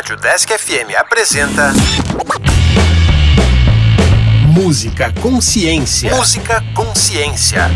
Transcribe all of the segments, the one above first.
Rádio Desk FM apresenta. Música Consciência. Música Consciência.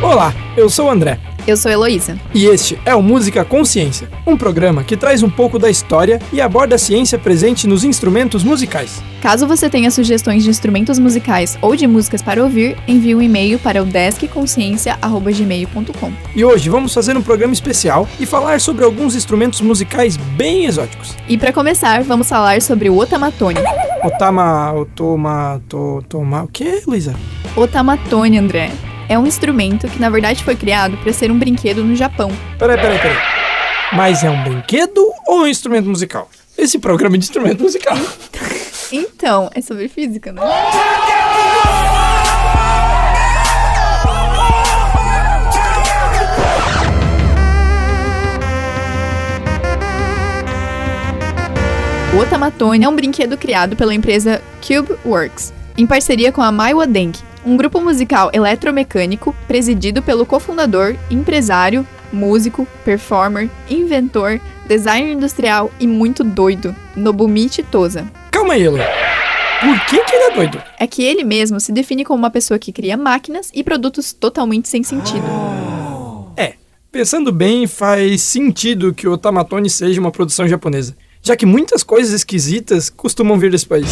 Olá, eu sou o André. Eu sou Heloísa. E este é o Música Consciência, um programa que traz um pouco da história e aborda a ciência presente nos instrumentos musicais. Caso você tenha sugestões de instrumentos musicais ou de músicas para ouvir, envie um e-mail para o deskconsciência.gmail.com. E hoje vamos fazer um programa especial e falar sobre alguns instrumentos musicais bem exóticos. E para começar, vamos falar sobre o otamatone. Otama, otoma, to, toma, o que, Luísa? Otamatone, André é um instrumento que na verdade foi criado para ser um brinquedo no Japão. Peraí, peraí, peraí. Mas é um brinquedo ou um instrumento musical? Esse programa é de instrumento musical. então, é sobre física, né? O Otamatone é um brinquedo criado pela empresa Cube Works, em parceria com a Maiwa Denki, um grupo musical eletromecânico presidido pelo cofundador, empresário, músico, performer, inventor, designer industrial e muito doido, Nobumichi Tosa. Calma aí, Elo. Por que, que ele é doido? É que ele mesmo se define como uma pessoa que cria máquinas e produtos totalmente sem sentido. É, pensando bem, faz sentido que o Tamatone seja uma produção japonesa, já que muitas coisas esquisitas costumam vir desse país.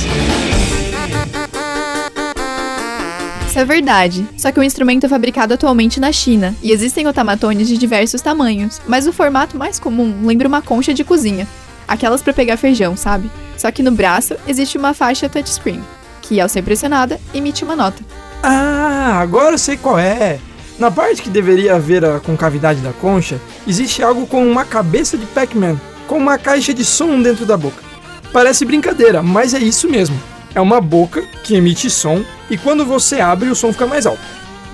Isso é verdade, só que o instrumento é fabricado atualmente na China e existem otamatones de diversos tamanhos, mas o formato mais comum lembra uma concha de cozinha, aquelas para pegar feijão, sabe? Só que no braço existe uma faixa touchscreen, que ao ser pressionada emite uma nota. Ah, agora eu sei qual é. Na parte que deveria haver a concavidade da concha, existe algo com uma cabeça de Pac-Man, com uma caixa de som dentro da boca. Parece brincadeira, mas é isso mesmo é uma boca que emite som e quando você abre o som fica mais alto.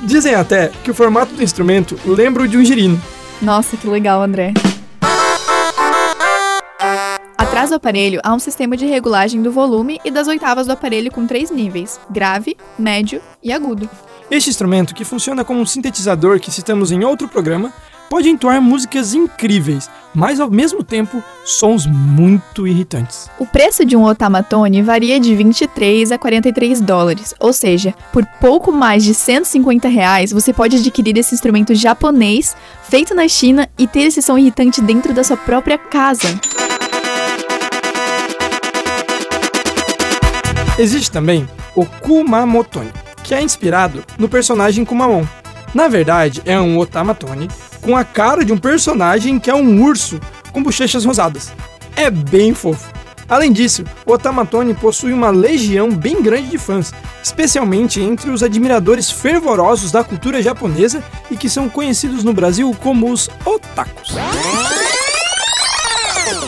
Dizem até que o formato do instrumento lembra o de um girino. Nossa, que legal, André. Atrás do aparelho há um sistema de regulagem do volume e das oitavas do aparelho com três níveis: grave, médio e agudo. Este instrumento, que funciona como um sintetizador que citamos em outro programa, pode entoar músicas incríveis, mas ao mesmo tempo sons muito irritantes. O preço de um otamatone varia de 23 a 43 dólares, ou seja, por pouco mais de 150 reais você pode adquirir esse instrumento japonês feito na China e ter esse som irritante dentro da sua própria casa. Existe também o Kumamotone, que é inspirado no personagem Kumamon. Na verdade, é um otamatone com a cara de um personagem que é um urso com bochechas rosadas. É bem fofo. Além disso, o Otamatone possui uma legião bem grande de fãs, especialmente entre os admiradores fervorosos da cultura japonesa e que são conhecidos no Brasil como os otakus.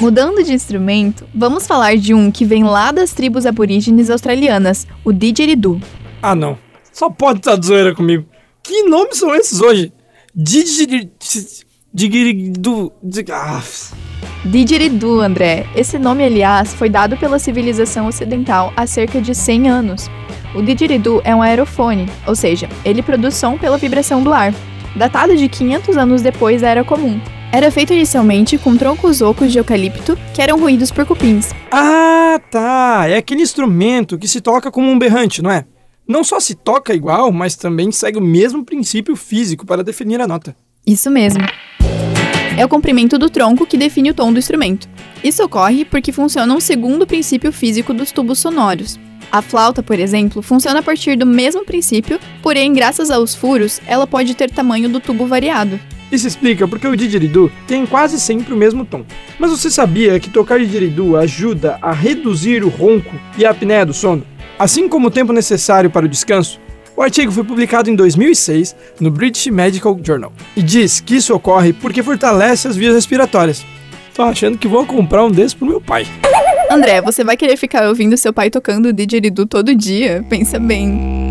Mudando de instrumento, vamos falar de um que vem lá das tribos aborígenes australianas, o didgeridoo. Ah não, só pode estar zoeira comigo. Que nomes são esses hoje? Didgeridoo. Ah. Didgeridoo, André. Esse nome, aliás, foi dado pela civilização ocidental há cerca de 100 anos. O didgeridoo é um aerofone, ou seja, ele produz som pela vibração do ar, datado de 500 anos depois da Era Comum. Era feito inicialmente com troncos ocos de eucalipto, que eram ruídos por cupins. Ah, tá. É aquele instrumento que se toca como um berrante, não é? Não só se toca igual, mas também segue o mesmo princípio físico para definir a nota. Isso mesmo. É o comprimento do tronco que define o tom do instrumento. Isso ocorre porque funciona um segundo princípio físico dos tubos sonoros. A flauta, por exemplo, funciona a partir do mesmo princípio, porém, graças aos furos, ela pode ter tamanho do tubo variado. Isso explica porque o didgeridoo tem quase sempre o mesmo tom. Mas você sabia que tocar didgeridoo ajuda a reduzir o ronco e a apneia do sono? Assim como o tempo necessário para o descanso, o artigo foi publicado em 2006 no British Medical Journal e diz que isso ocorre porque fortalece as vias respiratórias. Tô achando que vou comprar um desses pro meu pai. André, você vai querer ficar ouvindo seu pai tocando didgeridoo todo dia? Pensa bem.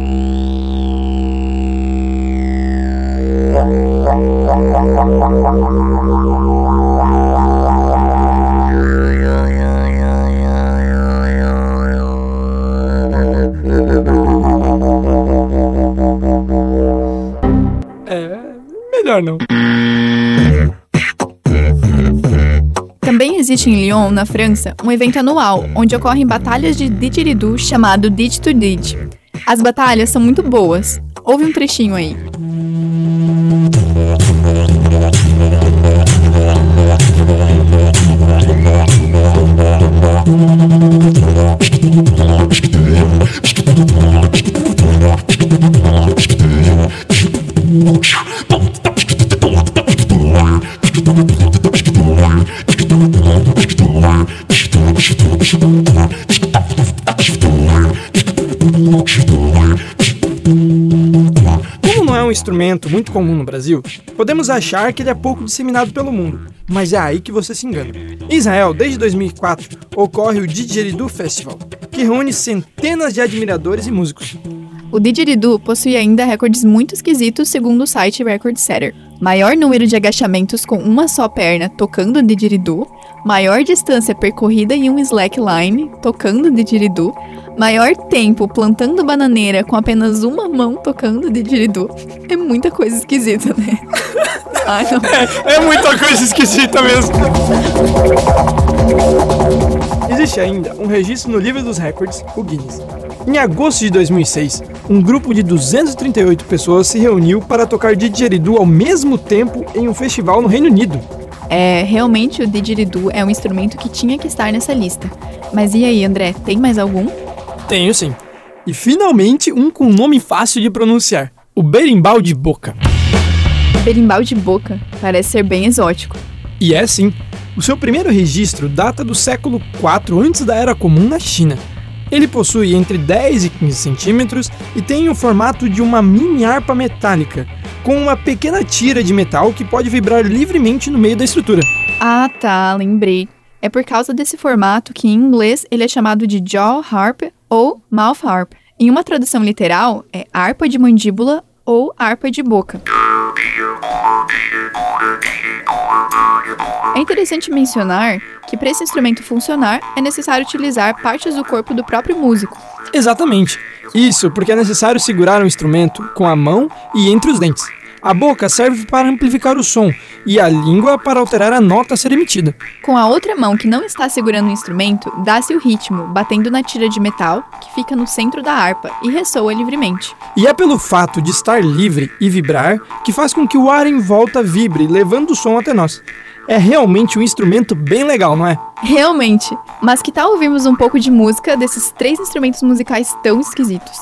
Melhor não. Também existe em Lyon, na França, um evento anual onde ocorrem batalhas de didgeridoo chamado Did to Did. As batalhas são muito boas. Ouve um trechinho aí. Como não é um instrumento muito comum no Brasil, podemos achar que ele é pouco disseminado pelo mundo, mas é aí que você se engana. Em Israel, desde 2004, ocorre o Didgeridoo Festival, que reúne centenas de admiradores e músicos. O didgeridoo possui ainda recordes muito esquisitos segundo o site Record Setter. Maior número de agachamentos com uma só perna tocando didgeridoo, maior distância percorrida em um slackline tocando didgeridoo, maior tempo plantando bananeira com apenas uma mão tocando didgeridoo. É muita coisa esquisita, né? Ai, não. É muita coisa esquisita mesmo. Existe ainda um registro no livro dos recordes, o Guinness. Em agosto de 2006, um grupo de 238 pessoas se reuniu para tocar didgeridoo ao mesmo tempo em um festival no Reino Unido. É, realmente o didgeridoo é um instrumento que tinha que estar nessa lista. Mas e aí, André, tem mais algum? Tenho sim. E finalmente um com nome fácil de pronunciar: o berimbau de boca. Berimbau de boca parece ser bem exótico. E é sim. O seu primeiro registro data do século IV antes da Era Comum na China. Ele possui entre 10 e 15 centímetros e tem o formato de uma mini harpa metálica, com uma pequena tira de metal que pode vibrar livremente no meio da estrutura. Ah, tá, lembrei. É por causa desse formato que em inglês ele é chamado de jaw harp ou mouth harp. Em uma tradução literal, é harpa de mandíbula ou harpa de boca. É interessante mencionar que para esse instrumento funcionar é necessário utilizar partes do corpo do próprio músico. Exatamente. Isso porque é necessário segurar o instrumento com a mão e entre os dentes. A boca serve para amplificar o som e a língua para alterar a nota a ser emitida. Com a outra mão que não está segurando o instrumento, dá-se o ritmo, batendo na tira de metal que fica no centro da harpa e ressoa livremente. E é pelo fato de estar livre e vibrar que faz com que o ar em volta vibre, levando o som até nós. É realmente um instrumento bem legal, não é? Realmente. Mas que tal ouvirmos um pouco de música desses três instrumentos musicais tão esquisitos?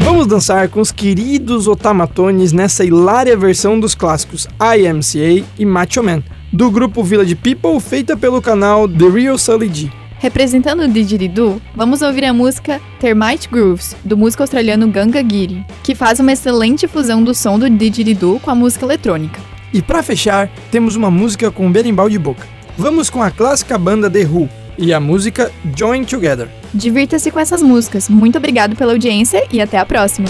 Vamos dançar com os queridos otamatones nessa hilária versão dos clássicos IMCA e Macho Man, do grupo Village People, feita pelo canal The Real Sully G. Representando o didgeridoo, vamos ouvir a música Termite Grooves, do músico australiano Ganga Giri, que faz uma excelente fusão do som do didgeridoo com a música eletrônica. E para fechar, temos uma música com berimbau de boca. Vamos com a clássica banda The Who e a música Join Together. Divirta-se com essas músicas. Muito obrigado pela audiência e até a próxima.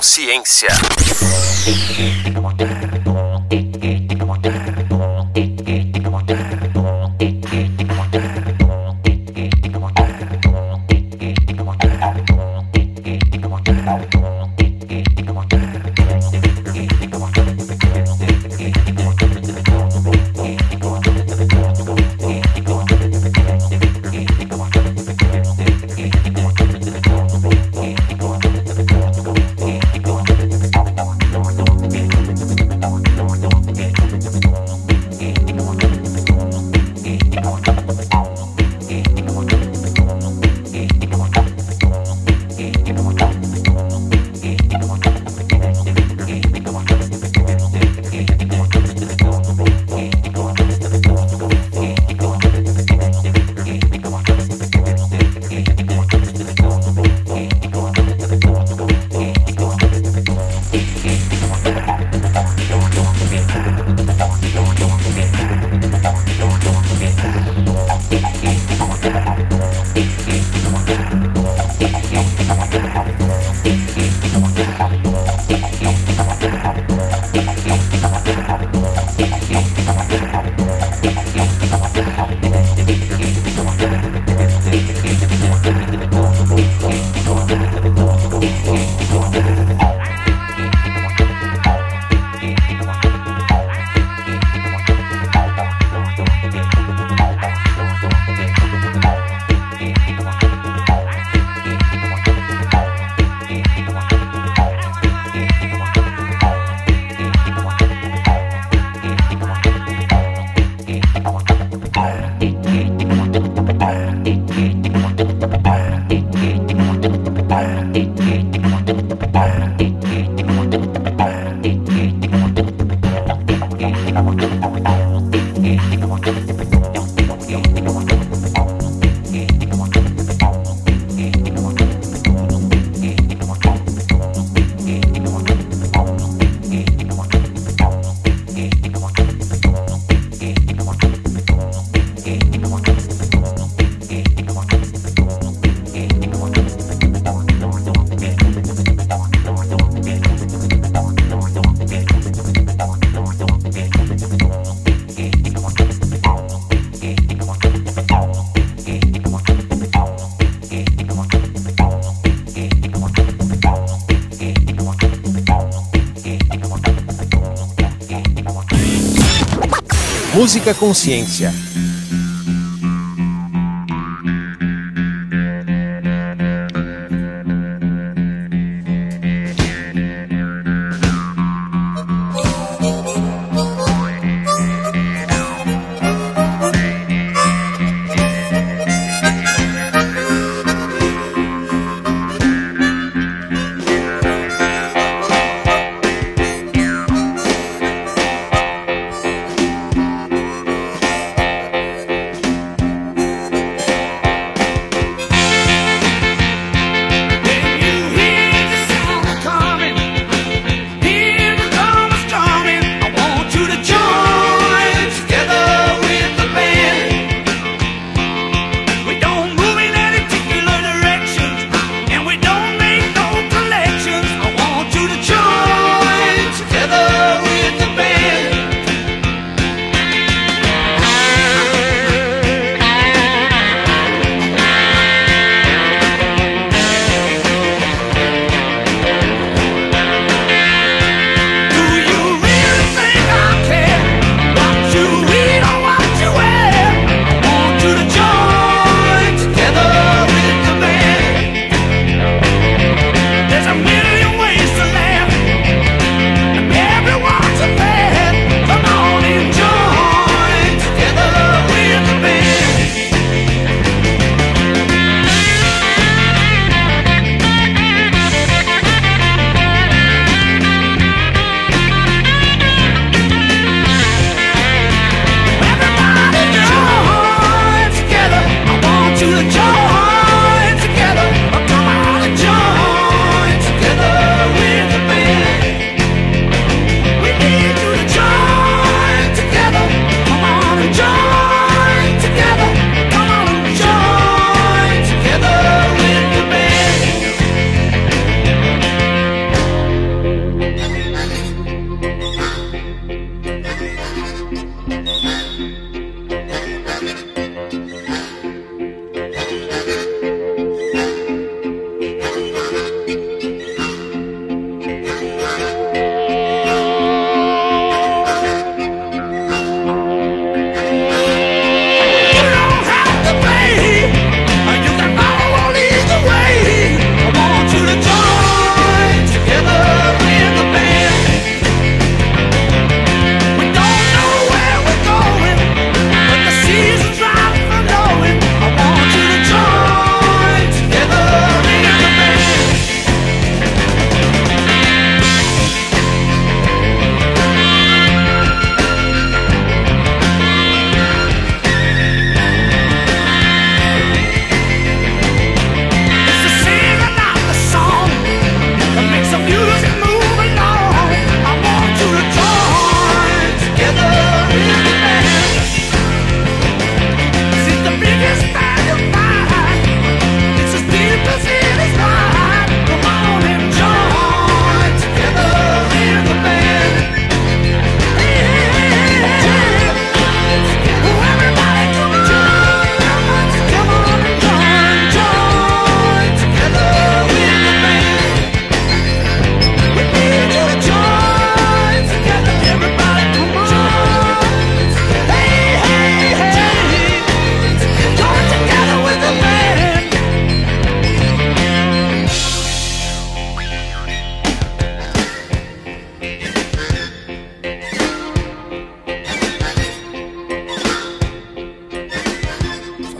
Consciência. Música Consciência.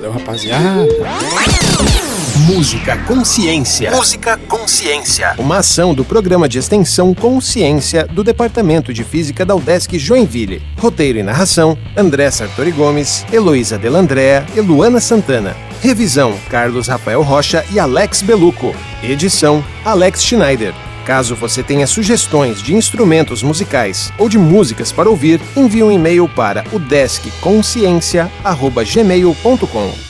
Rapaziada. Música Consciência. Música Consciência. Uma ação do programa de extensão Consciência do Departamento de Física da UDESC Joinville. Roteiro e narração: André Sartori Gomes, Heloísa Delandrea e Luana Santana. Revisão: Carlos Rafael Rocha e Alex Beluco. Edição: Alex Schneider. Caso você tenha sugestões de instrumentos musicais ou de músicas para ouvir, envie um e-mail para o deskconsciência@gmail.com.